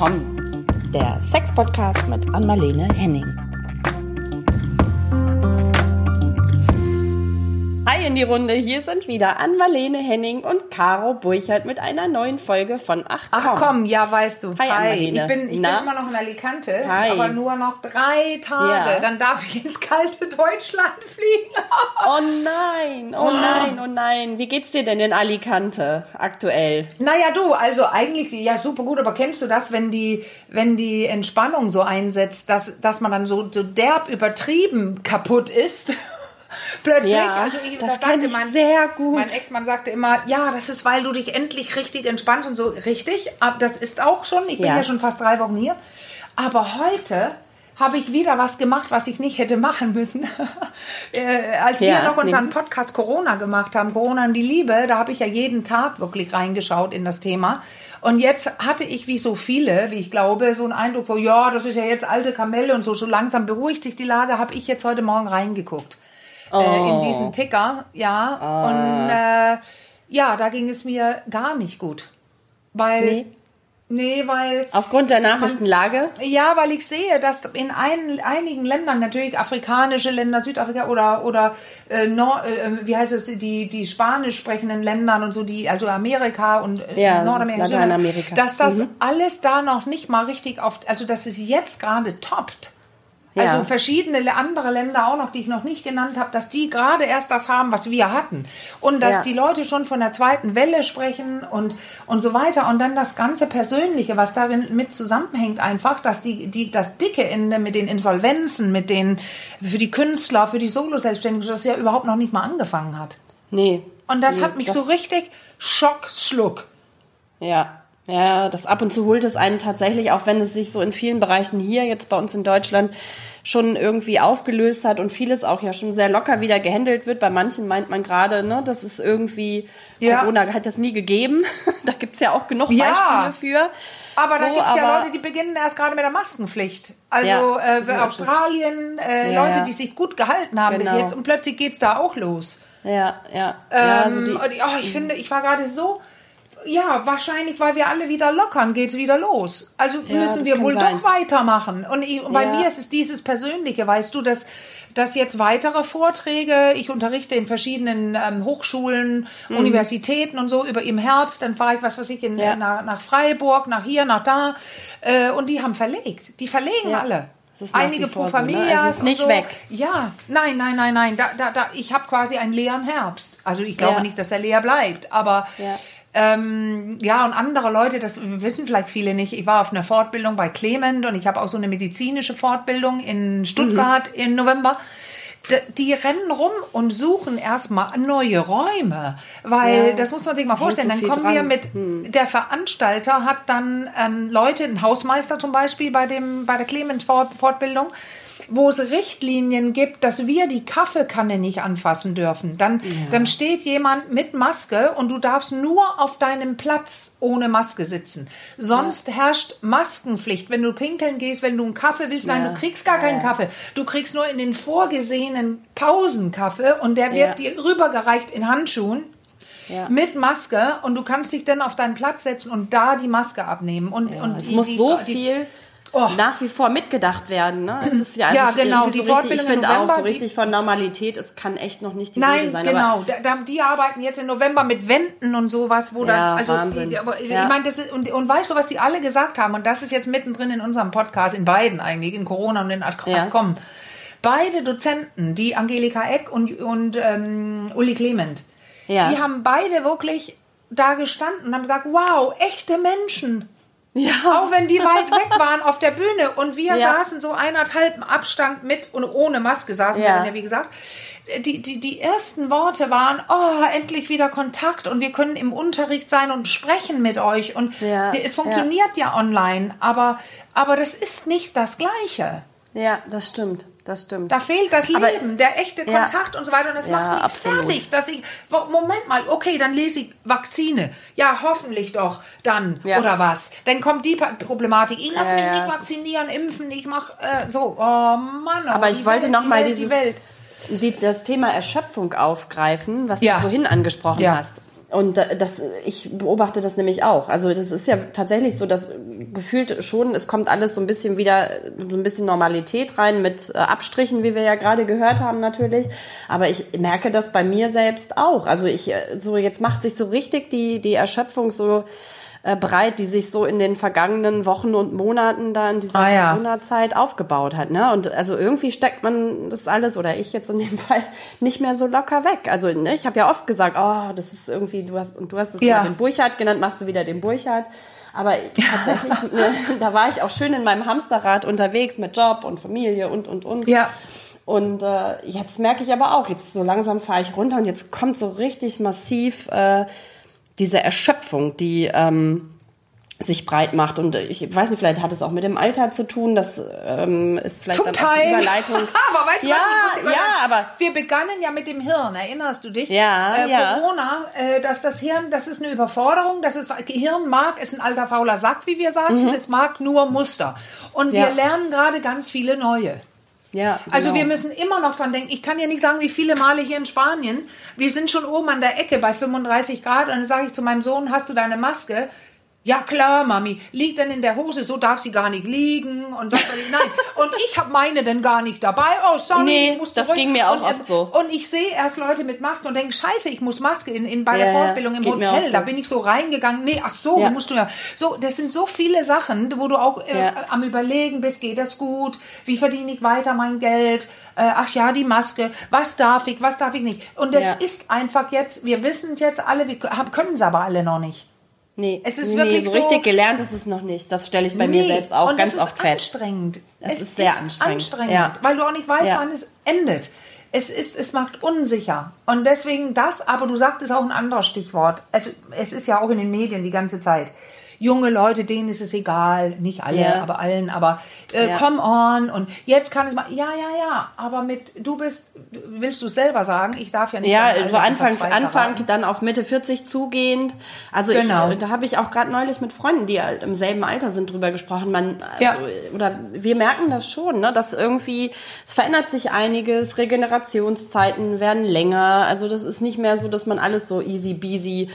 willkommen. Der Sex-Podcast mit Anmalene Henning. Hi in die Runde, hier sind wieder Ann-Marlene Henning und Caro Burchardt mit einer neuen Folge von Ach komm. Ach komm, ja, weißt du. Hi, Ann-Marlene. Ich, bin, ich bin immer noch in Alicante, Hi. aber nur noch drei Tage. Ja. Dann darf ich ins kalte Deutschland fliegen. Oh nein, oh nein, oh nein. Wie geht's dir denn in Alicante aktuell? naja, du, also eigentlich, ja, super gut, aber kennst du das, wenn die, wenn die Entspannung so einsetzt, dass, dass man dann so, so derb übertrieben kaputt ist? Plötzlich, Ja, also ich, das sagte kenn ich sehr gut. Mein Ex-Mann sagte immer, ja, das ist, weil du dich endlich richtig entspannst und so. Richtig, aber das ist auch schon. Ich bin Ja. ja schon fast drei Wochen hier. Aber heute habe ich wieder was gemacht, was ich nicht hätte machen müssen. äh, als wir Ja, noch unseren nee. Podcast Corona gemacht haben, Corona und die Liebe, da habe ich ja jeden Tag wirklich reingeschaut in das Thema. Und jetzt hatte ich, wie so viele, wie ich glaube, so einen Eindruck, so, ja, das ist ja jetzt alte Kamelle und so, so langsam beruhigt sich die Lage, habe ich jetzt heute Morgen reingeguckt äh, in Oh. diesen Ticker, ja. Ah. Und äh, ja, da ging es mir gar nicht gut. Weil, Nee. nee, weil, Aufgrund der Nachrichtenlage? ja, weil ich sehe, dass in ein, einigen Ländern, natürlich afrikanische Länder, Südafrika oder, oder äh, Nord, äh, wie heißt es, die, die spanisch sprechenden Ländern und so, die, also Amerika und äh, Ja, Nordamerika, Lateinamerika. dass das Mhm. alles da noch nicht mal richtig auf, also dass es jetzt gerade toppt. Ja. Also verschiedene andere Länder auch noch, die ich noch nicht genannt habe, dass die gerade erst das haben, was wir hatten. Und dass Ja. die Leute schon von der zweiten Welle sprechen und, und so weiter. Und dann das ganze Persönliche, was darin mit zusammenhängt, einfach, dass die, die, das dicke Ende mit den Insolvenzen, mit den, für die Künstler, für die Solo-Selbstständigen, das ja überhaupt noch nicht mal angefangen hat. Nee. Und das nee, hat mich das- so richtig Schock, Schluck. Ja. Ja, das ab und zu holt es einen tatsächlich, auch wenn es sich so in vielen Bereichen hier jetzt bei uns in Deutschland schon irgendwie aufgelöst hat und vieles auch ja schon sehr locker wieder gehandelt wird. Bei manchen meint man gerade, ne, das ist irgendwie, Ja. Corona hat das nie gegeben. da gibt's ja auch genug Ja. Beispiele für. Aber da So, gibt es ja Leute, die beginnen erst gerade mit der Maskenpflicht. Also Ja, äh, so Australien, äh, Leute, die sich gut gehalten haben Genau. bis jetzt und plötzlich geht's da auch los. Ja, ja. ja also Ähm, die, oh, ich finde, ich war gerade so, ja, wahrscheinlich, weil wir alle wieder lockern, geht's wieder los. Also Ja, müssen wir wohl sein. doch weitermachen. Und, ich, bei Ja. mir ist es dieses Persönliche, weißt du, dass, dass jetzt weitere Vorträge, ich unterrichte in verschiedenen ähm, Hochschulen, Universitäten und so über im Herbst, dann fahre ich, was weiß ich, in, Mhm. Ja. nach, nach Freiburg, nach hier, nach da. Äh, und die haben verlegt. Die verlegen alle. Einige pro so, ne? Familie. Es ist nicht weg. Ja, nein, nein, nein, nein. Da, da, da, ich habe quasi einen leeren Herbst. Also ich glaube Ja. nicht, dass er leer bleibt. Aber Ja. Ähm, ja, und andere Leute, das wissen vielleicht viele nicht. Ich war auf einer Fortbildung bei Clement und ich habe auch so eine medizinische Fortbildung in Stuttgart Mhm. im November. D- Die rennen rum und suchen erstmal neue Räume, weil Ja. das muss man sich mal vorstellen. so Dann kommen wir dran. Hm. mit, der Veranstalter hat dann ähm, Leute, ein Hausmeister zum Beispiel bei, dem, bei der Clement-Fortbildung, wo es Richtlinien gibt, dass wir die Kaffeekanne nicht anfassen dürfen. Dann, dann steht jemand mit Maske und du darfst nur auf deinem Platz ohne Maske sitzen. Sonst herrscht Maskenpflicht. Wenn du pinkeln gehst, wenn du einen Kaffee willst, nein, Ja. du kriegst gar keinen Kaffee. Du kriegst nur in den vorgesehenen Pausen Kaffee und der wird Ja. dir rübergereicht in Handschuhen ja. mit Maske und du kannst dich dann auf deinen Platz setzen und da die Maske abnehmen. Und, und es die- muss so die- viel Oh. nach wie vor mitgedacht werden. Ne? Es ist ja, also Ja, genau, irgendwie die So richtig, ich finde auch, so richtig von Normalität, es kann echt noch nicht die Rede Nein, sein. Aber genau. Da, die arbeiten jetzt im November mit Wänden und sowas, wo Ja, dann, also, Wahnsinn. aber Ja. ich meine, das ist, und, und weißt du, was die alle gesagt haben? Und das ist jetzt mittendrin in unserem Podcast, in beiden eigentlich, in Corona und in Ach, Ja. Beide Dozenten, die Angelika Eck und, und ähm, Uli Clement, Ja. die haben beide wirklich da gestanden und haben gesagt, wow, echte Menschen. Ja, Auch wenn die weit weg waren auf der Bühne und wir Ja. saßen so eineinhalb Abstand mit und ohne Maske saßen Ja. wir ja, wie gesagt. Die, die, die ersten Worte waren, oh, endlich wieder Kontakt und wir können im Unterricht sein und sprechen mit euch. Und Ja, es funktioniert ja. online, aber, aber das ist nicht das Gleiche. Ja, das stimmt, das stimmt. Da fehlt das Aber- Leben, der echte Ja. Kontakt und so weiter. Und das Ja, macht mich absolut. fertig, dass ich, Moment mal, okay, dann lese ich Vakzine. Ja, hoffentlich doch dann, Ja. oder was. Dann kommt die Problematik. Ich lasse Ja, mich ja, nicht vakzinieren, impfen, ich mach äh, so. Oh Mann. Aber die ich wollte Welt, noch die mal dieses Die das Thema Erschöpfung aufgreifen, was Ja. du vorhin angesprochen Ja. hast. Und das, ich beobachte das nämlich auch. Also das ist ja tatsächlich so, dass gefühlt schon, es kommt alles so ein bisschen wieder, so ein bisschen Normalität rein mit äh, Abstrichen, wie wir ja gerade gehört haben natürlich. Aber ich merke das bei mir selbst auch. Also ich, äh, so jetzt macht sich so richtig die, die Erschöpfung so, äh, breit, die sich so in den vergangenen Wochen und Monaten da in dieser Ah, ja. Corona-Zeit aufgebaut hat. Ne? Und also irgendwie steckt man das alles, oder ich jetzt in dem Fall, nicht mehr so locker weg. Also ne, ich habe ja oft gesagt, oh, das ist irgendwie, du hast, und du hast es Ja. den Burchard genannt, machst du wieder den Burchard. Aber tatsächlich, ne, da war ich auch schön in meinem Hamsterrad unterwegs mit Job und Familie und, und, und. Ja. Und äh, jetzt merke ich aber auch, jetzt so langsam fahre ich runter und jetzt kommt so richtig massiv äh, diese Erschöpfung, die ähm, sich breit macht. Und ich weiß nicht, vielleicht hat es auch mit dem Alter zu tun. Das ähm, ist vielleicht Zum dann auch die Teil. Überleitung. aber weißt du ja, was? Ich muss ja, aber wir begannen ja mit dem Hirn. Erinnerst du dich? Ja, äh, ja. Corona, äh, dass das Hirn, das ist eine Überforderung. Das ist Gehirn mag ist ein alter fauler Sack, wie wir sagen. Es mag nur Muster. Und wir Mhm. Ja. lernen gerade ganz viele neue. Ja, Also genau. wir müssen immer noch dran denken. Ich kann dir nicht sagen, wie viele Male hier in Spanien. Wir sind schon oben an der Ecke bei 35 Grad und dann sage ich zu meinem Sohn, hast du deine Maske? Ja klar, Mami. Liegt denn in der Hose? So darf sie gar nicht liegen. Und sagt er, nein. Und ich habe meine denn gar nicht dabei. Oh, sorry, Nee, ich muss das zurück. ging mir auch und, oft so. Und ich sehe erst Leute mit Masken und denke, scheiße, ich muss Maske in, in bei der Ja, Fortbildung im Hotel. so. Da bin ich so reingegangen. Nee, ach so, Ja. musst du ja. So, das sind so viele Sachen, wo du auch äh, Ja. am überlegen bist, geht das gut? Wie verdiene ich weiter mein Geld? Äh, ach ja, die Maske. Was darf ich? Was darf ich nicht? Und das ist einfach jetzt, wir wissen jetzt alle, wir können es aber alle noch nicht. Nee, Es ist nee, wirklich so so- richtig gelernt ist es noch nicht. Das stelle ich bei mir Nee, selbst auch und ganz es oft fest. Anstrengend. Es es ist sehr anstrengend. Ja. weil du auch nicht weißt, Ja. wann es endet. Es ist, es macht unsicher. Und deswegen das, aber du sagtest auch ein anderes Stichwort. Also, es ist ja auch in den Medien die ganze Zeit. Junge Leute, denen ist es egal, nicht alle, Ja. aber allen, aber äh, Ja. come on und jetzt kann es mal, ja, ja, ja, aber mit, du bist, willst du es selber sagen? Ich darf ja nicht. Ja, deine so Anfang, Anfang, dann auf Mitte 40 zugehend. Also Genau. ich, da habe ich auch gerade neulich mit Freunden, die halt im selben Alter sind, drüber gesprochen. Man, also, Ja. Oder wir merken das schon, ne, dass irgendwie, es verändert sich einiges, Regenerationszeiten werden länger. Also das ist nicht mehr so, dass man alles so easy beasy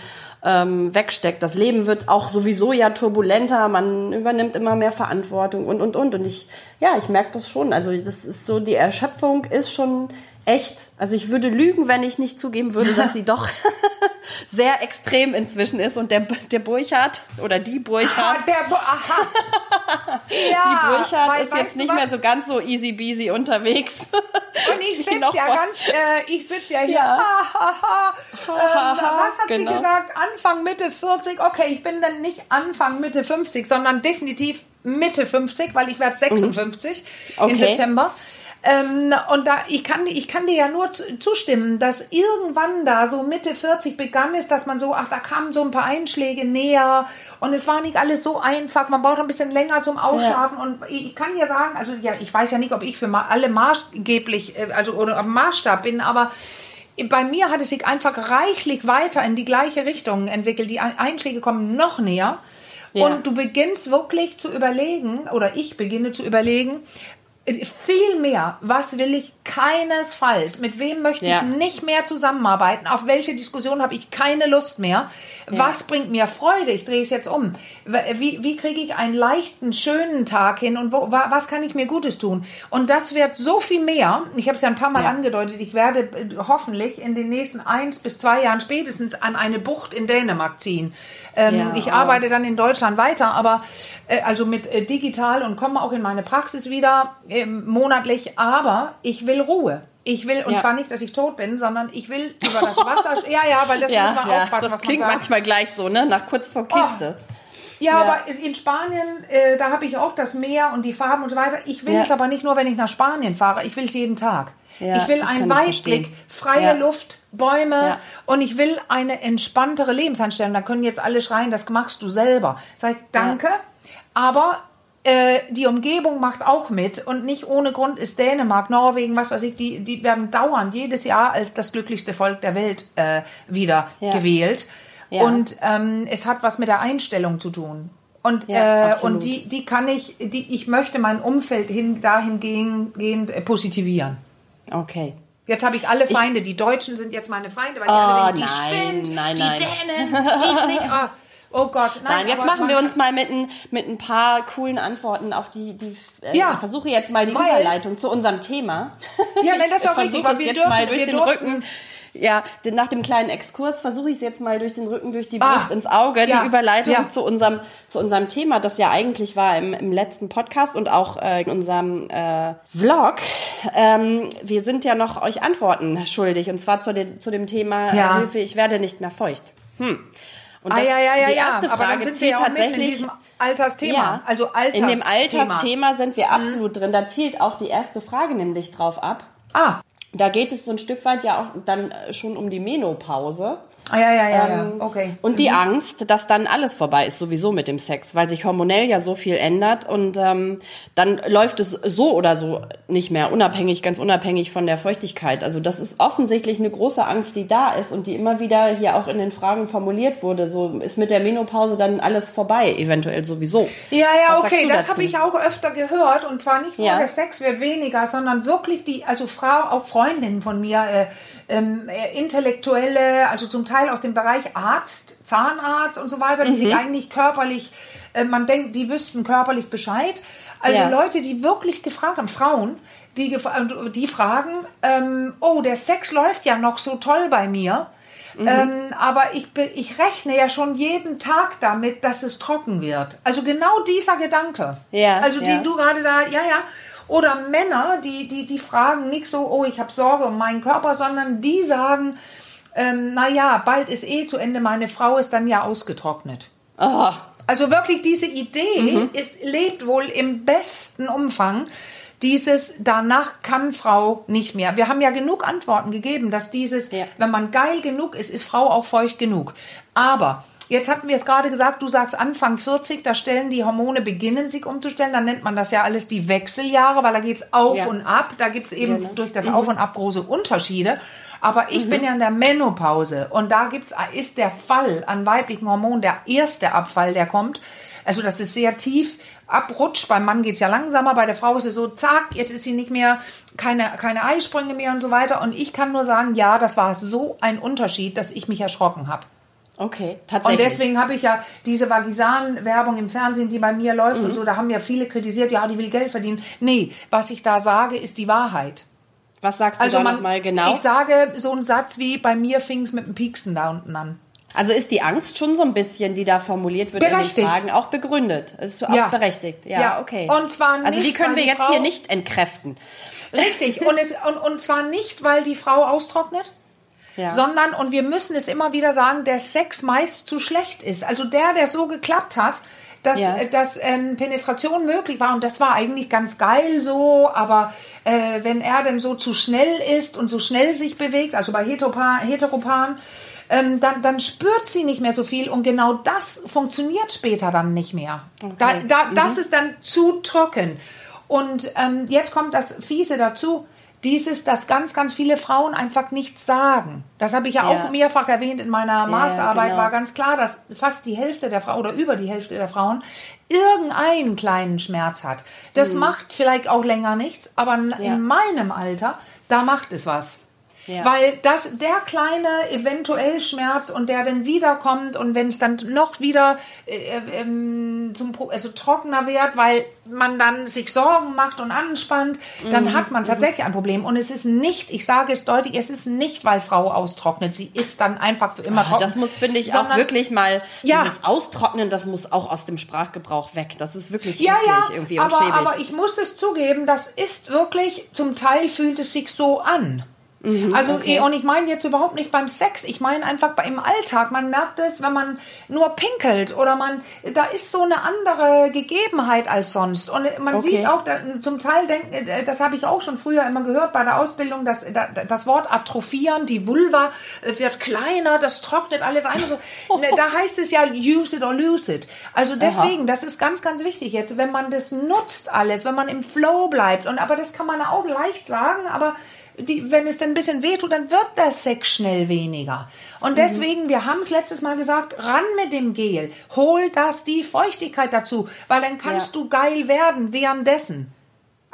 ähm, wegsteckt. Das Leben wird auch sowieso ja turbulenter, man übernimmt immer mehr Verantwortung und, und, und. Und ich, ja, ich merke das schon. Also das ist so, die Erschöpfung ist schon echt. Also ich würde lügen, wenn ich nicht zugeben würde, dass sie doch sehr extrem inzwischen ist. Und der, der Burchardt oder die Ah, Burchardt, der, aha. ja, die Burchardt weil, ist jetzt nicht was? mehr so ganz so easy beasy unterwegs. Und ich sitze ja ganz, äh, ich sitze ja hier. Ja. Ha, ha, ha. Ähm, was hat genau. sie gesagt? Anfang, Mitte 40. Okay, ich bin dann nicht Anfang, Mitte 50, sondern definitiv Mitte 50, weil ich werde 56 im Mhm. Okay. September. Ähm, und da, ich kann, ich kann dir ja nur zu- zustimmen, dass irgendwann da so Mitte 40 begann ist, dass man so, ach, da kamen so ein paar Einschläge näher und es war nicht alles so einfach. Man braucht ein bisschen länger zum Ausschlafen und ich kann dir sagen, also ja, ich weiß ja nicht, ob ich für alle maßgeblich, äh, also oder am Maßstab bin, aber bei mir hat es sich einfach reichlich weiter in die gleiche Richtung entwickelt. Die Ein- Einschläge kommen noch näher. Ja. Und du beginnst wirklich zu überlegen, oder ich beginne zu überlegen, viel mehr, was will ich keinesfalls, mit wem möchte Ja. ich nicht mehr zusammenarbeiten, auf welche Diskussion habe ich keine Lust mehr, was bringt mir Freude, ich drehe es jetzt um, wie, wie kriege ich einen leichten, schönen Tag hin und wo, wa- was kann ich mir Gutes tun? Und das wird so viel mehr, ich habe es ja ein paar Mal Ja. angedeutet, ich werde äh, hoffentlich in den nächsten eins bis zwei Jahren spätestens an eine Bucht in Dänemark ziehen. Ähm, Ja, ich arbeite dann in Deutschland weiter, aber äh, also mit äh, digital und komme auch in meine Praxis wieder ähm, monatlich, aber ich will Ruhe. Ich will, und Ja. zwar nicht, dass ich tot bin, sondern ich will über das Wasser. ja, ja, weil das muss ja, man ja, aufpassen, das klingt man manchmal gleich so, ne? Nach kurz vor Kiste. Ja, Ja. aber in Spanien, äh, da habe ich auch das Meer und die Farben und so weiter. Ich will es aber nicht nur, wenn ich nach Spanien fahre. Ich will es jeden Tag. Ich will einen Weitblick, freie. Luft, Bäume und ich will eine entspanntere Lebenseinstellung. Da können jetzt alle schreien, das machst du selber. Sag ich, danke, aber äh, die Umgebung macht auch mit und nicht ohne Grund ist Dänemark, Norwegen, was weiß ich, die, die werden dauernd jedes Jahr als das glücklichste Volk der Welt äh, wieder Ja. gewählt. Ja. Und ähm, es hat was mit der Einstellung zu tun. Und, Ja, äh, und die, die kann ich, die, ich möchte mein Umfeld hin, dahingehend äh, positivieren. Okay. Jetzt habe ich alle Feinde. die Deutschen sind jetzt meine Feinde, weil die Oh, alle denken, die nein, spinnt, nein, die nein. Dänen, die ist nicht. Oh, oh Gott, nein. Nein, jetzt machen wir uns mal mit ein, mit ein paar coolen Antworten auf die, die äh, Ja. ich versuche jetzt mal die Weil- Überleitung zu unserem Thema. Ja, nein, das ist auch richtig, weil wir jetzt dürfen, mal durch wir den durften, Rücken. Ja, nach dem kleinen Exkurs versuche ich es jetzt mal durch den Rücken, durch die Ah, Brust ins Auge, ja, die Überleitung ja. zu unserem zu unserem Thema, das ja eigentlich war im, im letzten Podcast und auch äh, in unserem äh, Vlog. Ähm, wir sind ja noch euch Antworten schuldig und zwar zu, den, zu dem Thema äh, Ja. Hilfe, ich werde nicht mehr feucht. Hm. Und Ah, das- ja, ja, ja, die ja. erste Aber dann Frage sind wir zielt ja mitten in tatsächlich diesem Altersthema. ja, Also Alters in dem Altersthema Mhm. sind wir absolut drin. Da zielt auch die erste Frage nämlich drauf ab. Ah, Da geht es so ein Stück weit ja auch dann schon um die Menopause. Ah ja, ja, ja, Ähm, ja. okay. Und die Angst, dass dann alles vorbei ist, sowieso mit dem Sex, weil sich hormonell ja so viel ändert und ähm, dann läuft es so oder so nicht mehr, unabhängig, ganz unabhängig von der Feuchtigkeit. Also das ist offensichtlich eine große Angst, die da ist und die immer wieder hier auch in den Fragen formuliert wurde. So ist mit der Menopause dann alles vorbei, eventuell sowieso. Ja, Was ja, sagst okay, das habe ich auch öfter gehört. Und zwar nicht nur Ja. der Sex wird weniger, sondern wirklich die, also Frau, auch Freundinnen von mir, äh, ähm, äh, Intellektuelle, also zum Teil aus dem Bereich Arzt, Zahnarzt und so weiter, die Mhm. sich eigentlich körperlich, äh, man denkt, die wüssten körperlich Bescheid. Also Ja. Leute, die wirklich gefragt haben, Frauen, die, gef- und die fragen, ähm, oh, der Sex läuft ja noch so toll bei mir. Mhm. Ähm, aber ich, ich rechne ja schon jeden Tag damit, dass es trocken wird. Also genau dieser Gedanke. Ja, Also ja. die du gerade da, ja, ja. Oder Männer, die, die, die fragen nicht so, oh, ich habe Sorge um meinen Körper, sondern die sagen, ähm, naja, bald ist eh zu Ende, meine Frau ist dann ja ausgetrocknet. Oh, Also wirklich diese Idee Mhm. ist, lebt wohl im besten Umfang. Dieses danach kann Frau nicht mehr. Wir haben ja genug Antworten gegeben, dass dieses, Ja. wenn man geil genug ist, ist Frau auch feucht genug. Aber jetzt hatten wir es gerade gesagt, du sagst Anfang 40, da stellen die Hormone beginnen sich umzustellen. Dann nennt man das ja alles die Wechseljahre, weil da geht es auf Ja. und ab. Da gibt es eben Genau. durch das Auf und Ab große Unterschiede. Aber ich bin ja in der Menopause und da gibt's, ist der Fall an weiblichen Hormonen der erste Abfall, der kommt. Also das ist sehr tief abrutscht. Beim Mann geht's ja langsamer, bei der Frau ist es so, zack, jetzt ist sie nicht mehr, keine, keine Eisprünge mehr und so weiter. Und ich kann nur sagen, ja, das war so ein Unterschied, dass ich mich erschrocken habe. Okay, Und tatsächlich. deswegen habe ich ja diese Vagisan-Werbung im Fernsehen, die bei mir läuft und so, da haben ja viele kritisiert, ja, die will Geld verdienen. Nee, was ich da sage, ist die Wahrheit. Was sagst du Also da man, nochmal genau? ich sage so einen Satz wie, bei mir fing es mit dem Pieksen da unten an. Also ist die Angst schon so ein bisschen, die da formuliert wird in Berechtigt. den Fragen, auch begründet? Ist auch Ja. berechtigt. Ja, Ja. okay. Und zwar also die nicht, können wir die jetzt Frau- hier nicht entkräften. Richtig. Und, es, und, und zwar nicht, weil die Frau austrocknet, Ja. sondern, und wir müssen es immer wieder sagen, der Sex meist zu schlecht ist. Also der, der so geklappt hat, dass, Ja. äh, dass ähm, Penetration möglich war und das war eigentlich ganz geil so, aber äh, wenn er dann so zu schnell ist und so schnell sich bewegt, also bei Heteropa Heteroparen, ähm, dann, dann spürt sie nicht mehr so viel und genau das funktioniert später dann nicht mehr. Da, da, Das ist dann zu trocken. Und ähm, jetzt kommt das Fiese dazu, dieses, dass ganz, ganz viele Frauen einfach nichts sagen. Das habe ich ja, Ja. auch mehrfach erwähnt in meiner Masterarbeit, genau. war ganz klar, dass fast die Hälfte der Frauen oder über die Hälfte der Frauen irgendeinen kleinen Schmerz hat. Das macht vielleicht auch länger nichts, aber Mhm. Ja. in meinem Alter, da macht es was. Ja. Weil das, der kleine eventuell Schmerz und der dann wiederkommt und wenn es dann noch wieder äh, ähm, zum, also trockener wird, weil man dann sich Sorgen macht und anspannt, dann Mhm. hat man tatsächlich ein Problem. Und es ist nicht, ich sage es deutlich, es ist nicht, weil Frau austrocknet. Sie ist dann einfach für immer trocken. Ah, Das muss, finde ich, auch Sondern- wirklich mal, Ja. dieses Austrocknen, das muss auch aus dem Sprachgebrauch weg. Das ist wirklich Ja, ja, irgendwie und aber, schäbig. aber ich muss es zugeben, das ist wirklich, zum Teil fühlt es sich so an. Also, Mhm, okay. und ich meine jetzt überhaupt nicht beim Sex, ich meine einfach bei, im Alltag. Man merkt es, wenn man nur pinkelt oder man, da ist so eine andere Gegebenheit als sonst. Und man Okay. sieht auch, da, zum Teil, denk, äh, das habe ich auch schon früher immer gehört bei der Ausbildung, dass da, das Wort atrophieren, die Vulva äh, wird kleiner, das trocknet alles ein. So. Ne, Da heißt es ja use it or lose it. Also deswegen, das ist ganz, ganz wichtig jetzt, wenn man das nutzt alles, wenn man im Flow bleibt. Und aber das kann man auch leicht sagen, aber die, wenn es dann ein bisschen wehtut, dann wird der Sex schnell weniger. Mhm. Und deswegen, wir haben es letztes Mal gesagt, ran mit dem Gel. Hol das die Feuchtigkeit dazu, weil dann kannst Ja. du geil werden währenddessen.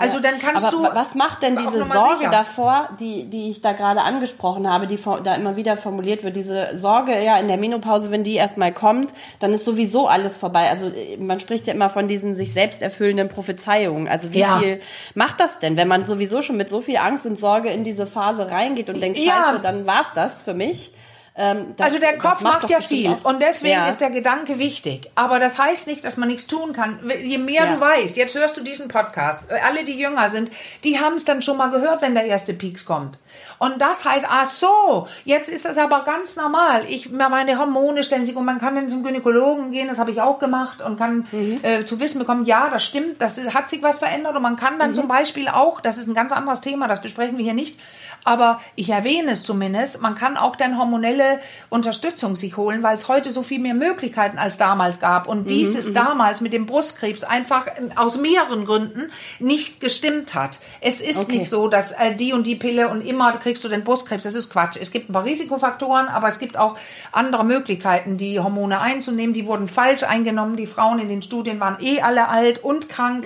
Also dann kannst Aber du. was macht denn diese Sorge sicher. davor, die, die ich da gerade angesprochen habe, die da immer wieder formuliert wird, diese Sorge ja in der Menopause, wenn die erstmal kommt, dann ist sowieso alles vorbei. Also äh, man spricht ja immer von diesen sich selbst erfüllenden Prophezeiungen. Also wie Ja. viel macht das denn, wenn man sowieso schon mit so viel Angst und Sorge in diese Phase reingeht und denkt, Ja. scheiße, dann war's das für mich. Ähm, das- Also der Kopf macht doch ja viel auch- und deswegen Ja. ist der Gedanke wichtig. Aber das heißt nicht, dass man nichts tun kann. Je mehr Ja. du weißt, jetzt hörst du diesen Podcast, alle, die jünger sind, die haben es dann schon mal gehört, wenn der erste Peaks kommt. Und das heißt, ach so, jetzt ist das aber ganz normal. Ich, meine Hormone stellen sich und man kann dann zum Gynäkologen gehen, das habe ich auch gemacht und kann Mhm. äh, zu wissen bekommen, ja, das stimmt, das hat sich was verändert und man kann Mhm. dann zum Beispiel auch, das ist ein ganz anderes Thema, das besprechen wir hier nicht, aber ich erwähne es zumindest, man kann auch dann hormonelle Unterstützung sich holen, weil es heute so viel mehr Möglichkeiten als damals gab. Und dieses damals mit dem Brustkrebs einfach äh, aus mehreren Gründen nicht gestimmt hat. Es ist Okay. nicht so, dass äh, die und die Pille und immer kriegst du den Brustkrebs. Das ist Quatsch. Es gibt ein paar Risikofaktoren, aber es gibt auch andere Möglichkeiten, die Hormone einzunehmen. Die wurden falsch eingenommen. Die Frauen in den Studien waren eh alle alt und krank.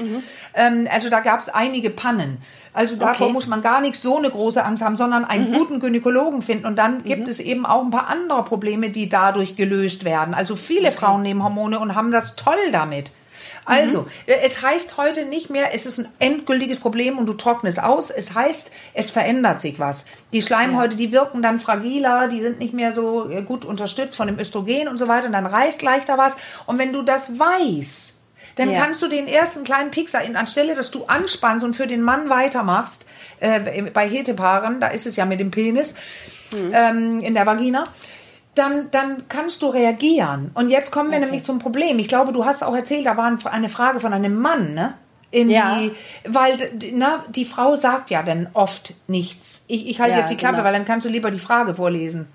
Ähm, also da gab es einige Pannen. Also davor Okay. muss man gar nicht so eine große Angst haben, sondern einen guten Gynäkologen finden. Und dann gibt es eben auch ein paar andere Probleme, die dadurch gelöst werden. Also viele Frauen nehmen Hormone und haben das toll damit. Also, äh, es heißt heute nicht mehr, es ist ein endgültiges Problem und du trocknest aus. Es heißt, es verändert sich was. Die Schleimhäute, die wirken dann fragiler, die sind nicht mehr so äh, gut unterstützt von dem Östrogen und so weiter und dann reißt leichter was. Und wenn du das weißt, dann Ja. kannst du den ersten kleinen Pixar, in, anstelle, dass du anspannst und für den Mann weitermachst, äh, bei Hetepaaren, da ist es ja mit dem Penis, ähm, in der Vagina, dann, dann kannst du reagieren. Und jetzt kommen wir nämlich zum Problem. Ich glaube, du hast auch erzählt, da war ein- eine Frage von einem Mann, ne? In Ja. die, weil na, die Frau sagt ja dann oft nichts. Ich, ich halte Ja, jetzt die Klappe, genau. weil dann kannst du lieber die Frage vorlesen.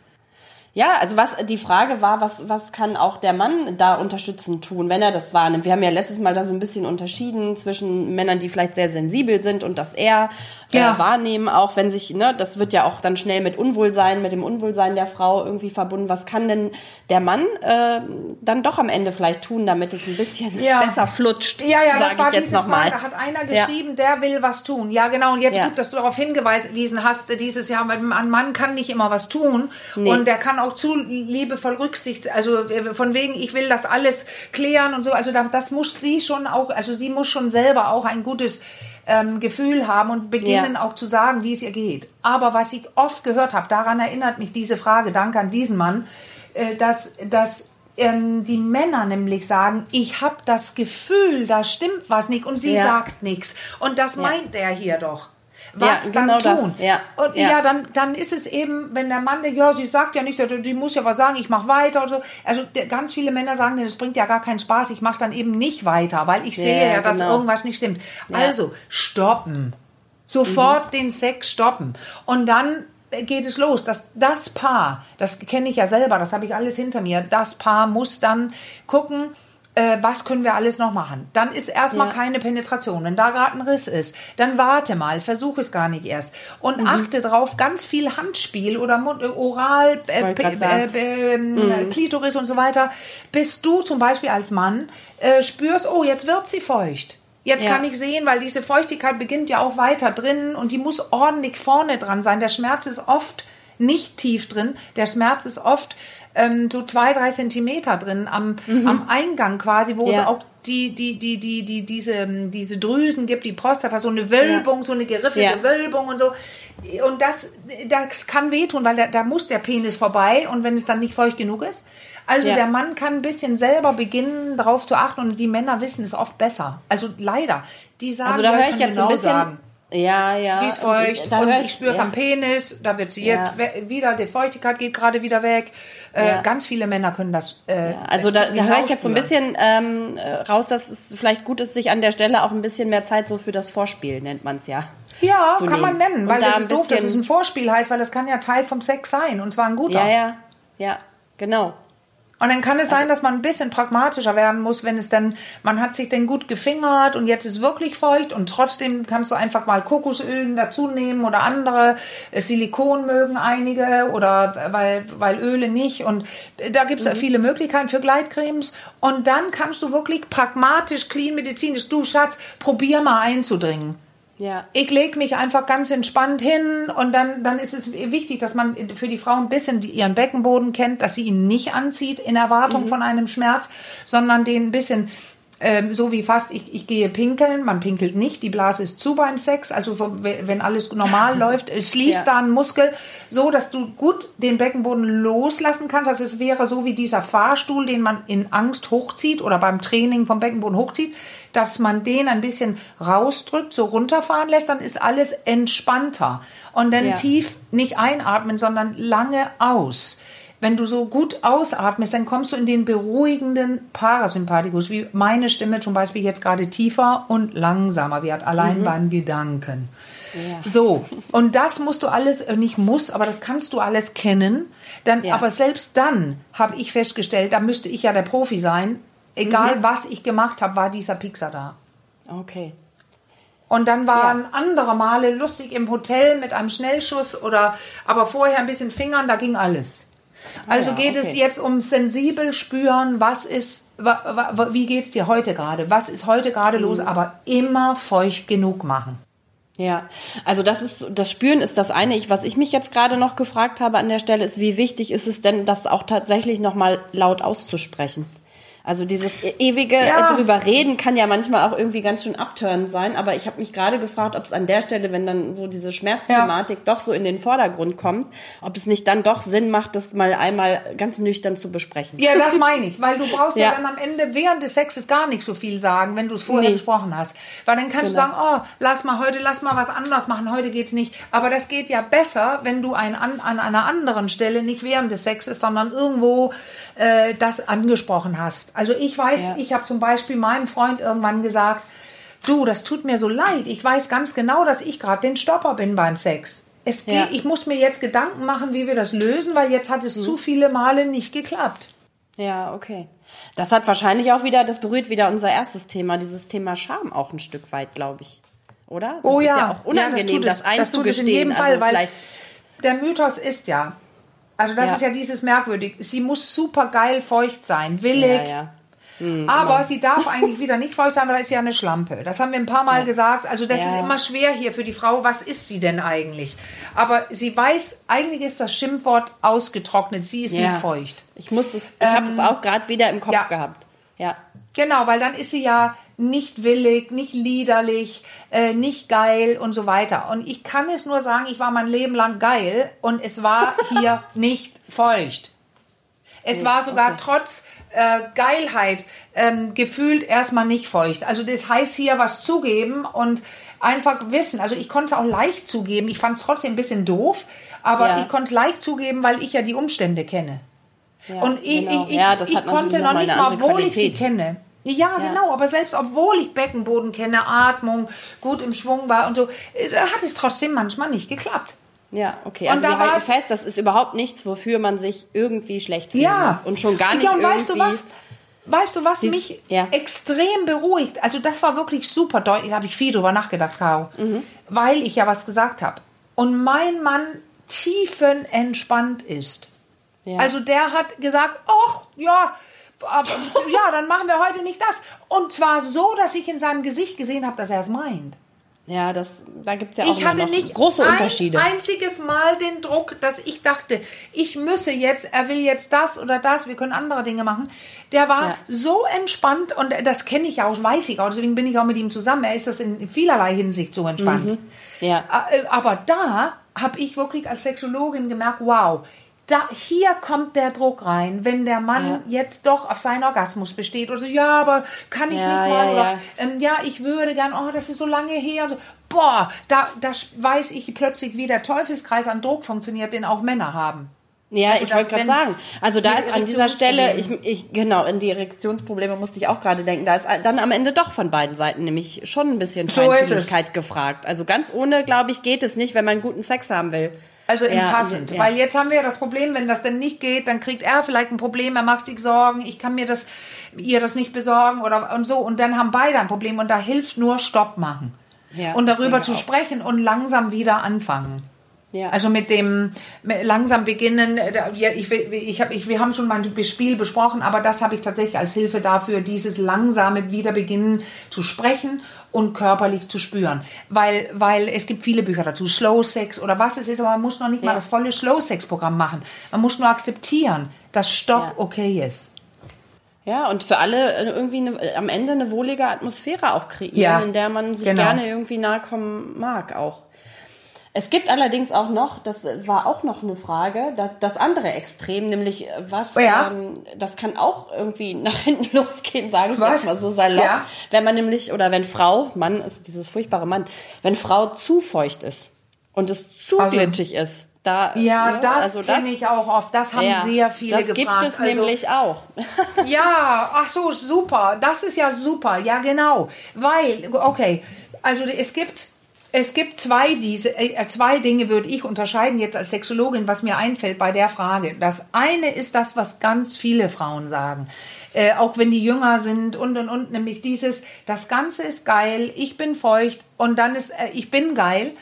Ja, also was die Frage war, was was kann auch der Mann da unterstützend tun, wenn er das wahrnimmt? Wir haben ja letztes Mal da so ein bisschen unterschieden zwischen Männern, die vielleicht sehr sensibel sind und das eher Ja. äh, wahrnehmen, auch wenn sich, ne, das wird ja auch dann schnell mit Unwohlsein, mit dem Unwohlsein der Frau irgendwie verbunden. Was kann denn der Mann äh, dann doch am Ende vielleicht tun, damit es ein bisschen Ja. besser flutscht? Ja, ja, das war ich jetzt nochmal. Frage. Hat einer Ja. geschrieben, der will was tun. Ja, genau. Und jetzt Ja. gut, dass du darauf hingewiesen hast, dieses Jahr, weil ein Mann kann nicht immer was tun. Nee. Und der kann auch zu liebevoll Rücksicht, also äh, von wegen, ich will das alles klären und so. Also da- das muss sie schon auch, also sie muss schon selber auch ein gutes ähm, Gefühl haben und beginnen Ja. auch zu sagen, wie es ihr geht. Aber was ich oft gehört habe, daran erinnert mich diese Frage, danke an diesen Mann, äh, dass, dass ähm, die Männer nämlich sagen, ich habe das Gefühl, da stimmt was nicht und sie Ja. sagt nichts. Und das meint er hier doch. Was Ja, dann genau das. tun? Ja. Und ja, Ja. dann, dann ist es eben, wenn der Mann, denkt, ja, sie sagt ja nichts, die muss ja was sagen, ich mache weiter und so. Also der, ganz viele Männer sagen, nee, das bringt ja gar keinen Spaß, ich mache dann eben nicht weiter, weil ich sehe Ja, ja, dass genau. irgendwas nicht stimmt. Also stoppen. Sofort Mhm. den Sex stoppen. Und dann geht es los. Das, das Paar, das kenne ich ja selber, das habe ich alles hinter mir. Das Paar muss dann gucken, äh, was können wir alles noch machen. Dann ist erstmal Ja. keine Penetration. Wenn da gerade ein Riss ist, dann warte mal, versuch es gar nicht erst. Und Mhm. achte drauf, ganz viel Handspiel oder Mund, äh, Oral, äh, grad P- sagen. äh, ähm, Klitoris und so weiter, bis du zum Beispiel als Mann äh, spürst, oh, jetzt wird sie feucht. Jetzt Ja. kann ich sehen, weil diese Feuchtigkeit beginnt ja auch weiter drin und die muss ordentlich vorne dran sein. Der Schmerz ist oft nicht tief drin. Der Schmerz ist oft ähm, so zwei, drei Zentimeter drin am, am Eingang quasi, wo es Ja. auch die, die, die, die, die, diese, diese Drüsen gibt, die Prostata, so eine Wölbung, so eine geriffelte Ja. Wölbung und so. Und das, das kann wehtun, weil da, da muss der Penis vorbei und wenn es dann nicht feucht genug ist. Also Ja. der Mann kann ein bisschen selber beginnen, darauf zu achten und die Männer wissen es oft besser. Also leider. Die sagen, Also da ja, höre ich jetzt so ein genau bisschen. sagen. Ja, ja. Die ist feucht und höre ich spüre es ja. am Penis, da wird sie jetzt Ja. wieder, die Feuchtigkeit geht gerade wieder weg. Äh, Ja. Ganz viele Männer können das. Äh, Also da, da höre ich jetzt so ein bisschen ähm, äh, raus, dass es vielleicht gut ist, sich an der Stelle auch ein bisschen mehr Zeit so für das Vorspiel, nennt man es ja. Ja, kann man nehmen. nennen, Und weil da das ist doof, dass es ein Vorspiel heißt, weil das kann ja Teil vom Sex sein und zwar ein guter. Ja, ja, ja, genau. Und dann kann es sein, dass man ein bisschen pragmatischer werden muss, wenn es dann, man hat sich dann gut gefingert und jetzt ist wirklich feucht und trotzdem kannst du einfach mal Kokosöl dazu nehmen oder andere. Äh, Silikon mögen einige oder weil, weil Öle nicht. Und da gibt es viele Möglichkeiten für Gleitcremes. Und dann kannst du wirklich pragmatisch, clean, medizinisch, du Schatz, probier mal einzudringen. Ja. Ich lege mich einfach ganz entspannt hin und dann, dann ist es wichtig, dass man für die Frau ein bisschen ihren Beckenboden kennt, dass sie ihn nicht anzieht in Erwartung von einem Schmerz, sondern den ein bisschen ähm, so wie fast, ich, ich gehe pinkeln, man pinkelt nicht, die Blase ist zu beim Sex, also wenn alles normal läuft, es schließt Ja. da einen Muskel, so dass du gut den Beckenboden loslassen kannst. Also es wäre so wie dieser Fahrstuhl, den man in Angst hochzieht oder beim Training vom Beckenboden hochzieht, dass man den ein bisschen rausdrückt, so runterfahren lässt, dann ist alles entspannter. Und dann Ja. tief nicht einatmen, sondern lange aus. Wenn du so gut ausatmest, dann kommst du in den beruhigenden Parasympathikus, wie meine Stimme zum Beispiel jetzt gerade tiefer und langsamer wird, allein beim Gedanken. So, und das musst du alles, äh, nicht muss, aber das kannst du alles kennen. Dann, Ja. Aber selbst dann habe ich festgestellt, da müsste ich ja der Profi sein. Egal was ich gemacht habe, war dieser Pixar da. Okay. Und dann waren andere Male lustig im Hotel mit einem Schnellschuss oder aber vorher ein bisschen Fingern, da ging alles. Also ja, geht es okay. jetzt um sensibel spüren, was ist, wie geht's dir heute gerade? Was ist heute gerade Mhm. los? Aber immer feucht genug machen. Ja, also das ist das Spüren ist das eine. Ich, was ich mich jetzt gerade noch gefragt habe an der Stelle ist, wie wichtig ist es denn, das auch tatsächlich noch mal laut auszusprechen? Also dieses e- ewige Ja. drüber reden kann ja manchmal auch irgendwie ganz schön abtörend sein. Aber ich habe mich gerade gefragt, ob es an der Stelle, wenn dann so diese Schmerzthematik doch so in den Vordergrund kommt, ob es nicht dann doch Sinn macht, das mal einmal ganz nüchtern zu besprechen. Ja, das meine ich, weil du brauchst ja. Ja. dann am Ende während des Sexes gar nicht so viel sagen, wenn du es vorher Nee. besprochen hast. Weil dann kannst Genau. du sagen, oh, lass mal heute, lass mal was anderes machen, heute geht's nicht. Aber das geht ja besser, wenn du ein, an, an einer anderen Stelle, nicht während des Sexes, sondern irgendwo äh, das angesprochen hast. Also ich weiß, Ja. ich habe zum Beispiel meinem Freund irgendwann gesagt, du, das tut mir so leid. Ich weiß ganz genau, dass ich gerade den Stopper bin beim Sex. Es Ja. geht, ich muss mir jetzt Gedanken machen, wie wir das lösen, weil jetzt hat es Mhm. zu viele Male nicht geklappt. Ja, okay. Das hat wahrscheinlich auch wieder, das berührt wieder unser erstes Thema, dieses Thema Scham auch ein Stück weit, glaube ich. Oder? Das Oh ist ja, ja auch unangenehm, ja, das, das, tut es, das tut es in einzugestehen. jedem Fall, also weil der Mythos ist ja, also das Ja. ist ja dieses merkwürdig, sie muss super geil feucht sein, willig, ja, ja. aber sie darf eigentlich wieder nicht feucht sein, weil da ist ja eine Schlampe. Das haben wir ein paar Mal gesagt. Also das ist immer schwer hier für die Frau. Was ist sie denn eigentlich? Aber sie weiß, eigentlich ist das Schimpfwort ausgetrocknet. Sie ist nicht feucht. Ich muss ich habe es auch gerade wieder im Kopf gehabt. Ja. Genau, weil dann ist sie ja nicht willig, nicht liederlich, äh, nicht geil und so weiter. Und ich kann es nur sagen, ich war mein Leben lang geil und es war hier nicht feucht. Es war sogar okay. trotz äh, Geilheit ähm, gefühlt erstmal nicht feucht. Also das heißt hier was zugeben und einfach wissen. Also ich konnte es auch leicht zugeben. Ich fand es trotzdem ein bisschen doof, aber Ja. ich konnte es leicht zugeben, weil ich ja die Umstände kenne. Ja, Und ich, genau. ich, ich, ja, das ich konnte noch nicht mal, obwohl ich sie Qualität. kenne. Ja, genau, aber selbst obwohl ich Beckenboden kenne, Atmung, gut im Schwung war und so, äh, da hat es trotzdem manchmal nicht geklappt. Ja, okay. Und Also da wir halten fest, das ist überhaupt nichts, wofür man sich irgendwie schlecht fühlen Ja. muss. Und schon gar nicht ja, und irgendwie. weißt du was? Weißt du, was Die- mich ja. extrem beruhigt? Also das war wirklich super deutlich, da habe ich viel drüber nachgedacht, Caro, Mhm. weil ich ja was gesagt habe. Und mein Mann tiefenentspannt ist. Ja. Also der hat gesagt, ach, ja, ja, dann machen wir heute nicht das. Und zwar so, dass ich in seinem Gesicht gesehen habe, dass er es meint. Ja, das, da gibt's ja auch Ich hatte noch nicht große ein Unterschiede. einziges Mal den Druck, dass ich dachte, ich müsse jetzt, er will jetzt das oder das, wir können andere Dinge machen. Der war Ja. so entspannt und das kenne ich auch, weiß ich auch, deswegen bin ich auch mit ihm zusammen. Er ist das in vielerlei Hinsicht so entspannt. Mhm. Ja. Äh, Aber da habe ich wirklich als Sexologin gemerkt, wow, da, hier kommt der Druck rein, wenn der Mann Ja. jetzt doch auf seinen Orgasmus besteht oder so, ja, aber kann ich Ja, nicht mal ja, oder ja. ähm, ja, ich würde gern, oh, das ist so lange her. So. Boah, da, da weiß ich plötzlich, wie der Teufelskreis an Druck funktioniert, den auch Männer haben. Ja, Also ich wollte gerade sagen. Also da ist an dieser Stelle, ich, ich genau, in die Erektionsprobleme musste ich auch gerade denken. Da ist dann am Ende doch von beiden Seiten nämlich schon ein bisschen So. Feinfühligkeit gefragt. Also ganz ohne, glaube ich, geht es nicht, wenn man guten Sex haben will. Also Ja, impassend. ja. Weil jetzt haben wir das Problem, wenn das denn nicht geht, dann kriegt er vielleicht ein Problem, er macht sich Sorgen, ich kann mir das, ihr das nicht besorgen oder und so. Und dann haben beide ein Problem und da hilft nur Stopp machen. Ja, und darüber zu auch. sprechen und langsam wieder anfangen. Ja. Also mit dem mit langsam beginnen. äh, Ja, ich, ich hab, ich, wir haben schon mal ein Spiel besprochen, aber das habe ich tatsächlich als Hilfe dafür, dieses langsame Wiederbeginnen zu sprechen und körperlich zu spüren. Weil, weil es gibt viele Bücher dazu, Slow Sex oder was es ist, aber man muss noch nicht mal das volle Slow Sex Programm machen. Man muss nur akzeptieren, dass Stopp Ja. okay ist. Ja, und für alle äh, irgendwie eine, äh, am Ende eine wohlige Atmosphäre auch kreieren, Ja, in der man sich genau. gerne irgendwie nahe kommen mag auch. Es gibt allerdings auch noch, das war auch noch eine Frage, das, das andere Extrem, nämlich was, Ja. ähm, das kann auch irgendwie nach hinten losgehen, sage ich Was? jetzt mal so salopp. Ja. Wenn man nämlich, oder wenn Frau, Mann ist dieses furchtbare Mann, wenn Frau zu feucht ist und es zu Also- glitschig ist, da, Ja, ne, das also kenne ich auch oft. Das haben ja, sehr viele das gefragt. gibt es Also- nämlich auch. Ja, ach so, super. Das ist ja super. Ja, genau. Weil, okay, also es gibt, es gibt zwei, diese, äh, zwei Dinge würde ich unterscheiden jetzt als Sexologin, was mir einfällt bei der Frage. Das eine ist das, was ganz viele Frauen sagen. Äh, auch wenn die jünger sind und und und, nämlich dieses, das Ganze ist geil, ich bin feucht und dann ist, äh, ich bin geil.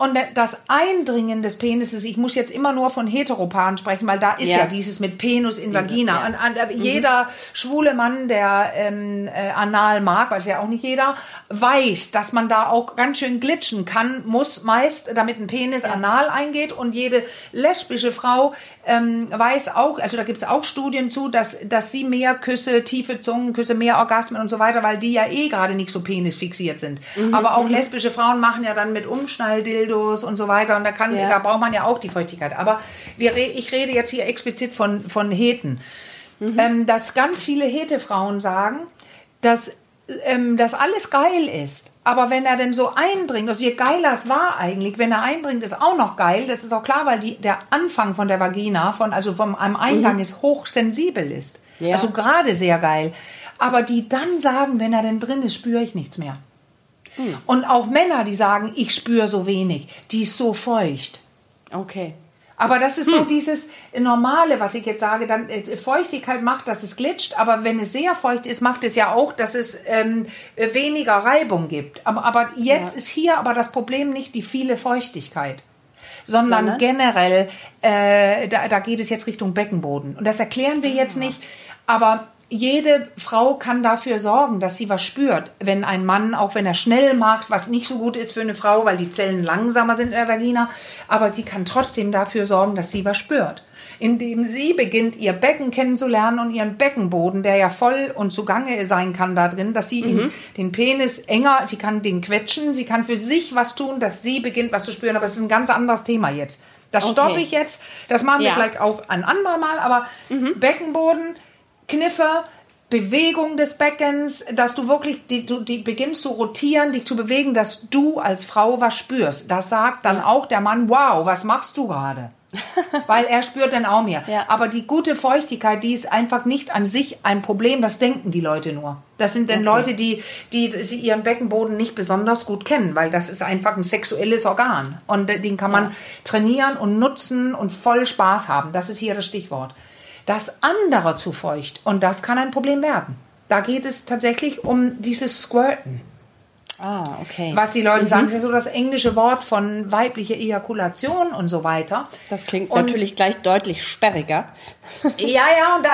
Und das Eindringen des Penises, ich muss jetzt immer nur von Heteroparen sprechen, weil da ist ja, Ja. dieses mit Penis in Vagina. ja. Und, an, äh, Jeder schwule Mann, der ähm, äh, anal mag, weiß ja auch nicht jeder, weiß, dass man da auch ganz schön glitschen kann, muss meist, damit ein Penis anal eingeht. Und jede lesbische Frau ähm, weiß auch, also da gibt es auch Studien zu, dass, dass sie mehr Küsse, tiefe Zungenküsse, mehr Orgasmen und so weiter, weil die ja eh gerade nicht so penisfixiert sind. Aber auch lesbische Frauen machen ja dann mit Umschnalldildos und so weiter. Und da kann, Ja. da braucht man ja auch die Feuchtigkeit. Aber wir, ich rede jetzt hier explizit von, von Heten. Ähm, dass ganz viele Hete-Frauen sagen, dass ähm, das alles geil ist. Aber wenn er denn so eindringt, also je geiler es war eigentlich, wenn er eindringt, ist auch noch geil. Das ist auch klar, weil die, der Anfang von der Vagina, von, also vom einem Eingang ist hochsensibel ist. Ja. Also gerade sehr geil. Aber die dann sagen, wenn er denn drin ist, spüre ich nichts mehr. Und auch Männer, die sagen, ich spüre so wenig, die ist so feucht. Okay. Aber das ist so dieses Normale, was ich jetzt sage. Dann äh, Feuchtigkeit macht, dass es glitscht, aber wenn es sehr feucht ist, macht es ja auch, dass es ähm, äh, weniger Reibung gibt. Aber, aber jetzt Ja. ist hier aber das Problem nicht die viele Feuchtigkeit. Sondern, Sondern? generell, äh, da, da geht es jetzt Richtung Beckenboden. Und das erklären wir jetzt nicht, aber jede Frau kann dafür sorgen, dass sie was spürt. Wenn ein Mann, auch wenn er schnell macht, was nicht so gut ist für eine Frau, weil die Zellen langsamer sind in der Vagina, aber sie kann trotzdem dafür sorgen, dass sie was spürt. Indem sie beginnt, ihr Becken kennenzulernen und ihren Beckenboden, der ja voll und zugange sein kann da drin, dass sie ihn, den Penis enger, sie kann den quetschen, sie kann für sich was tun, dass sie beginnt, was zu spüren. Aber es ist ein ganz anderes Thema jetzt. Das Okay. stoppe ich jetzt. Das machen wir Ja. vielleicht auch ein andermal, aber Beckenboden, Kniffe, Bewegung des Beckens, dass du wirklich die, du, die beginnst zu rotieren, dich zu bewegen, dass du als Frau was spürst. Das sagt dann auch der Mann, wow, was machst du gerade? Weil er spürt dann auch mehr. Ja. Aber die gute Feuchtigkeit, die ist einfach nicht an sich ein Problem, das denken die Leute nur. Das sind dann Leute, die, die sie ihren Beckenboden nicht besonders gut kennen, weil das ist einfach ein sexuelles Organ. Und den kann man Ja. trainieren und nutzen und voll Spaß haben. Das ist hier das Stichwort. Das andere zu feucht und das kann ein Problem werden. Da geht es tatsächlich um dieses Squirten. Ah, okay. Was die Leute sagen, ist ja so das englische Wort von weiblicher Ejakulation und so weiter. Das klingt Und- natürlich gleich deutlich sperriger. Ja, ja, und da,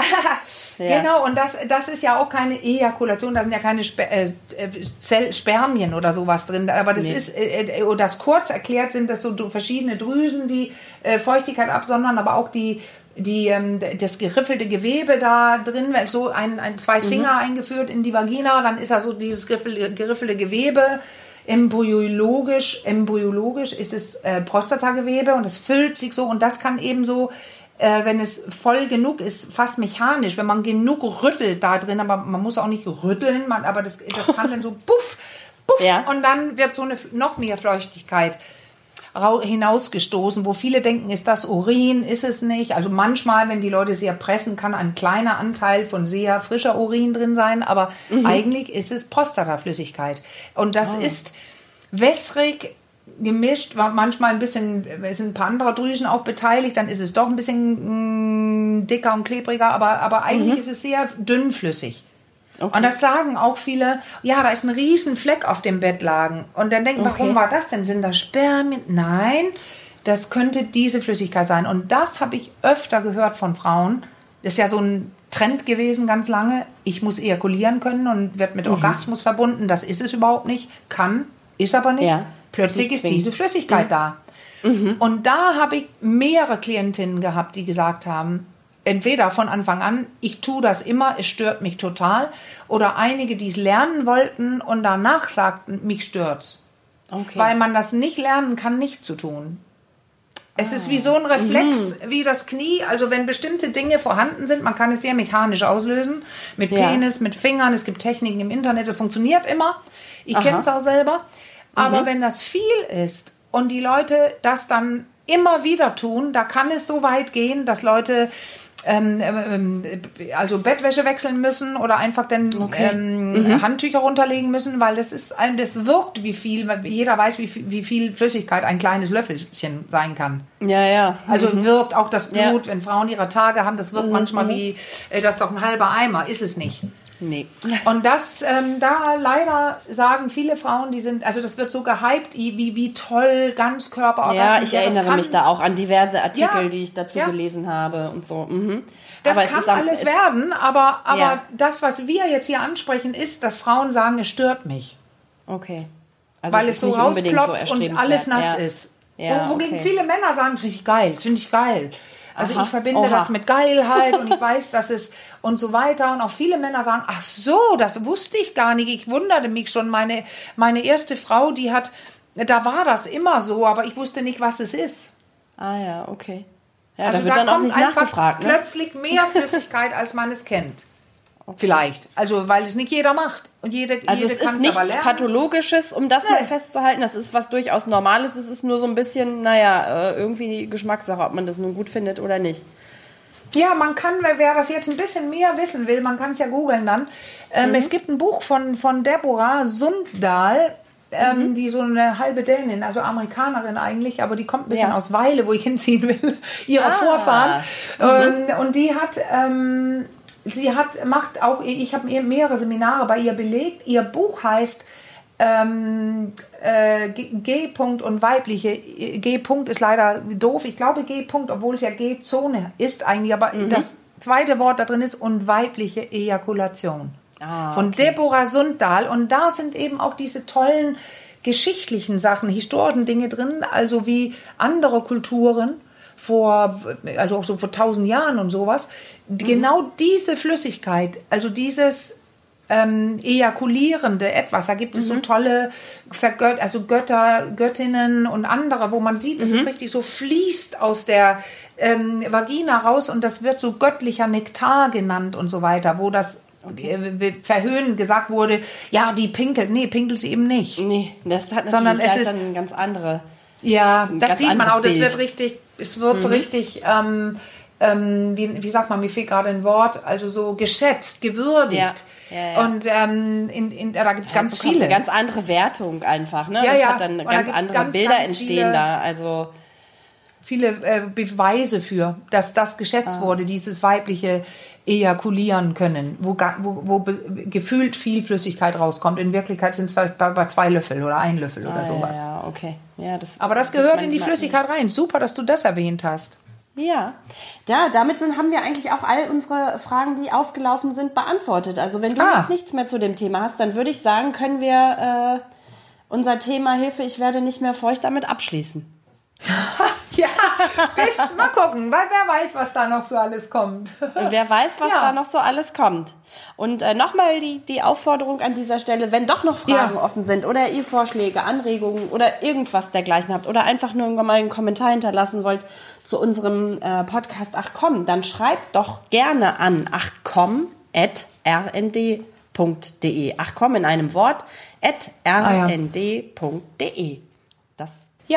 Ja. genau, und das, das ist ja auch keine Ejakulation, da sind ja keine Sper äh, äh, Zell Spermien oder sowas drin. Aber das Nee. ist, äh, äh, das kurz erklärt sind das so verschiedene Drüsen, die äh, Feuchtigkeit absondern, aber auch die, die, ähm, das geriffelte Gewebe da drin, wenn so ein, ein, zwei Finger eingeführt in die Vagina, dann ist da so dieses geriffel- geriffelte Gewebe. Embryologisch, embryologisch ist es äh, Prostatagewebe und das füllt sich so und das kann eben so, äh, wenn es voll genug ist, fast mechanisch, wenn man genug rüttelt da drin, aber man muss auch nicht rütteln, man, aber das, das kann dann so puff, puff Ja. und dann wird so eine noch mehr Feuchtigkeit hinausgestoßen, wo viele denken, ist das Urin, ist es nicht. Also manchmal, wenn die Leute sehr pressen, kann ein kleiner Anteil von sehr frischer Urin drin sein, aber eigentlich ist es Prostataflüssigkeit. Und das ist wässrig gemischt, war manchmal ein bisschen, es sind ein paar andere Drüsen auch beteiligt, dann ist es doch ein bisschen mh, dicker und klebriger, aber, aber eigentlich ist es sehr dünnflüssig. Und das sagen auch viele, ja, da ist ein riesen Fleck auf dem Bettlaken. Und dann denken, warum Okay. war das denn? Sind das Spermien? Nein, das könnte diese Flüssigkeit sein. Und das habe ich öfter gehört von Frauen. Das ist ja so ein Trend gewesen ganz lange. Ich muss ejakulieren können und wird Mhm. mit Orgasmus verbunden. Das ist es überhaupt nicht. Kann, ist aber nicht. Ja. Plötzlich ist diese Flüssigkeit da. Und da habe ich mehrere Klientinnen gehabt, die gesagt haben, entweder von Anfang an, ich tue das immer, es stört mich total, oder einige, die es lernen wollten und danach sagten, mich stört's. Okay. Weil man das nicht lernen kann, nicht zu tun. Es ist wie so ein Reflex, wie das Knie. Also wenn bestimmte Dinge vorhanden sind, man kann es sehr mechanisch auslösen. Mit Ja. Penis, mit Fingern. Es gibt Techniken im Internet, das funktioniert immer. Ich kenne es auch selber. Aber wenn das viel ist und die Leute das dann immer wieder tun, da kann es so weit gehen, dass Leute ähm, ähm, also Bettwäsche wechseln müssen oder einfach dann Okay. ähm, Handtücher runterlegen müssen, weil das ist ein, das wirkt wie viel, jeder weiß, wie viel, wie viel Flüssigkeit ein kleines Löffelchen sein kann. ja, ja. Also wirkt auch das Ja. Blut, wenn Frauen ihre Tage haben, das wirkt manchmal wie, äh, das ist doch ein halber Eimer, ist es nicht. Nee. Und das, ähm, da leider sagen viele Frauen, die sind, also das wird so gehypt, wie, wie toll Ganzkörper Ja, ich erinnere mich da auch an diverse Artikel, Ja, die ich dazu ja. gelesen habe und so. Mhm. Das Aber es kann ist alles es- werden, aber, aber Ja. das, was wir jetzt hier ansprechen, ist, dass Frauen sagen, es stört mich. Okay. Also weil es ist so unbedingt so rausploppt und alles nass ist. Ja, Wo- Wogegen okay. viele Männer sagen, das finde ich geil, das finde ich geil. Also Aha. ich verbinde Oha. das mit Geilheit und ich weiß, dass es und so weiter. Und auch viele Männer sagen, ach so, das wusste ich gar nicht. Ich wunderte mich schon. Meine, meine erste Frau, die hat, da war das immer so, aber ich wusste nicht, was es ist. Ah ja, okay. Ja, Also da wird dann auch kommt nicht einfach nachgefragt, ne? plötzlich mehr Flüssigkeit, als man es kennt. Vielleicht. Also, weil es nicht jeder macht. Und jede, Also jede es ist kann nichts. Pathologisches, um das Nee. mal festzuhalten. Das ist was durchaus Normales. Es ist nur so ein bisschen, naja, äh, irgendwie Geschmackssache, ob man das nun gut findet oder nicht. Ja, man kann, wer das jetzt ein bisschen mehr wissen will, man kann es ja googeln dann. Ähm, Mhm. Es gibt ein Buch von, von Deborah Sundahl, ähm, Mhm. die so eine halbe Dänin, also Amerikanerin eigentlich, aber die kommt ein bisschen Ja. aus Weile, wo ich hinziehen will, ihre Ah. Vorfahren. Ähm, und die hat, ähm, sie hat, macht auch, ich habe mehrere Seminare bei ihr belegt. Ihr Buch heißt ähm, äh, G G. -Punkt und weibliche. G. -Punkt ist leider doof. Ich glaube G. -Punkt, obwohl es ja G-Zone ist eigentlich, aber Mhm. das zweite Wort da drin ist und weibliche Ejakulation. Ah, Von Deborah Sundahl. Und da sind eben auch diese tollen geschichtlichen Sachen, historischen Dinge drin, also wie andere Kulturen vor, also auch so vor tausend Jahren und sowas, genau diese Flüssigkeit, also dieses ähm, ejakulierende etwas. Da gibt es so tolle Vergött also Götter, Göttinnen und andere, wo man sieht, dass es richtig so fließt aus der ähm, Vagina raus und das wird so göttlicher Nektar genannt und so weiter, wo das äh, verhöhnend gesagt wurde, ja, die pinkelt. Nee, pinkelt sie eben nicht. Nee, das hat natürlich Sondern es ist- dann eine ganz andere. Ja, das sieht man auch. Das Bild. wird richtig, es wird richtig, ähm, ähm, wie, wie sagt man, mir fehlt gerade ein Wort, also so geschätzt, gewürdigt. Ja, ja, ja. Und ähm, in, in, da gibt es ganz bekommt viele. Eine ganz andere Wertung einfach, ne? Ja, das ja. hat dann Und da ganz gibt's andere ganz, Bilder ganz entstehen da. Also viele äh, Beweise für, dass das Ah. geschätzt wurde, dieses weibliche Ejakulieren können, wo, wo, wo gefühlt viel Flüssigkeit rauskommt. In Wirklichkeit sind es vielleicht bei, bei zwei Löffel oder ein Löffel oder ah, sowas. Ja, ja, okay. Ja, das, Aber das sieht gehört in die Flüssigkeit rein. Super, dass du das erwähnt hast. Ja, ja, damit sind, haben wir eigentlich auch all unsere Fragen, die aufgelaufen sind, beantwortet. Also wenn du Ah. jetzt nichts mehr zu dem Thema hast, dann würde ich sagen, können wir äh, unser Thema Hilfe, ich werde nicht mehr feucht damit abschließen. Ja, bis mal gucken, weil wer weiß, was da noch so alles kommt. Und wer weiß, was Ja. da noch so alles kommt. Und äh, nochmal die, die Aufforderung an dieser Stelle, wenn doch noch Fragen Ja. offen sind oder ihr Vorschläge, Anregungen oder irgendwas dergleichen habt oder einfach nur mal einen Kommentar hinterlassen wollt zu unserem äh, Podcast Ach komm, dann schreibt doch gerne an achkomm.rnd.de. Ach komm in einem Wort at rnd.de. Das Ja,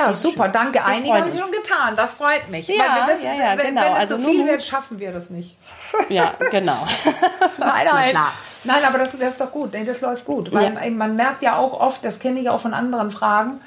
ist super, schön. danke. Wir Einige haben sie schon getan, das freut mich. Ja, Weil das, ja, ja, wenn, genau. wenn es Also so viel wird, schaffen wir das nicht. Ja, genau. Nein, nein. klar. Nein, aber das, das ist doch gut. Nee, Das läuft gut. Weil Ja. man merkt ja auch oft, das kenne ich auch von anderen Fragen,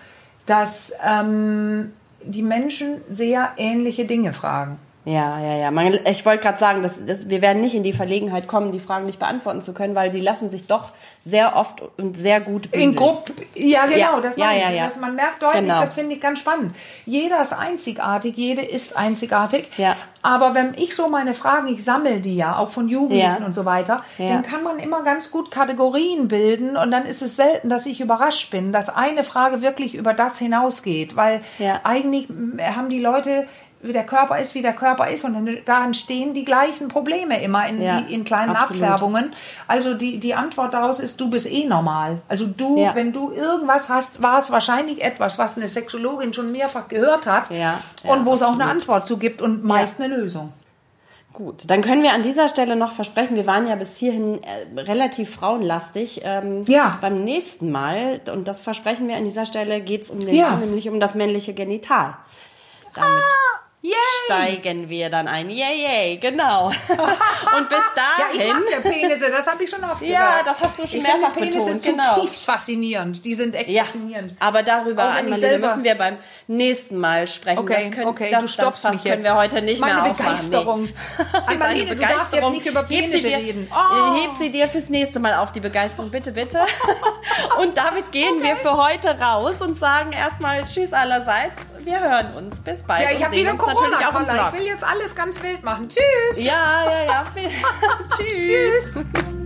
dass ähm, die Menschen sehr ähnliche Dinge fragen. Ja, ja, ja. Man, ich wollte gerade sagen, dass, dass wir werden nicht in die Verlegenheit kommen, die Fragen nicht beantworten zu können, weil die lassen sich doch sehr oft und sehr gut bündeln. In Gruppen, ja genau, Ja, das ja, ja, ja. Das, man merkt deutlich, Genau. das finde ich ganz spannend. Jeder ist einzigartig, jede ist einzigartig. Ja. Aber wenn ich so meine Fragen, ich sammle die ja, auch von Jugendlichen Ja. und so weiter, Ja. dann kann man immer ganz gut Kategorien bilden und dann ist es selten, dass ich überrascht bin, dass eine Frage wirklich über das hinausgeht, weil Ja. eigentlich haben die Leute wie der Körper ist, wie der Körper ist und dann, da entstehen die gleichen Probleme immer in, Ja, in kleinen absolut. Abfärbungen. Also die, die Antwort daraus ist, du bist eh normal. Also du, Ja. wenn du irgendwas hast, war es wahrscheinlich etwas, was eine Sexologin schon mehrfach gehört hat Ja, und wo es auch eine. Antwort zu gibt und meist eine Lösung. Gut, dann können wir an dieser Stelle noch versprechen, wir waren ja bis hierhin äh, relativ frauenlastig. Ähm, Ja. Beim nächsten Mal, und das versprechen wir an dieser Stelle, geht es um den, Ja. nämlich um das männliche Genital. Damit Yay! steigen wir dann ein. Yay, yay, genau. Und bis Ja, ich dahin. mag ja Penisse, das habe ich schon oft Ja, gesagt. das hast du schon ich mehrfach finde Penisse betont, genau. zutiefst faszinierend. Die sind echt Ja, faszinierend. aber darüber, selber- müssen wir beim nächsten Mal sprechen. Okay, das können, okay, das, du stoppst das mich können jetzt. wir heute nicht Meine mehr aufmachen. Begeisterung. Nee. Deine du darfst jetzt nicht über Penisse dir, reden. Oh. Heb sie dir fürs nächste Mal auf, die Begeisterung, bitte, bitte. Und damit gehen wir für heute raus und sagen erstmal Tschüss allerseits. Wir hören uns. Bis bald. Ja, ich habe wieder natürlich auch im. Vlog. Ich will jetzt alles ganz wild machen. Tschüss. Ja, ja, ja. Tschüss. Tschüss.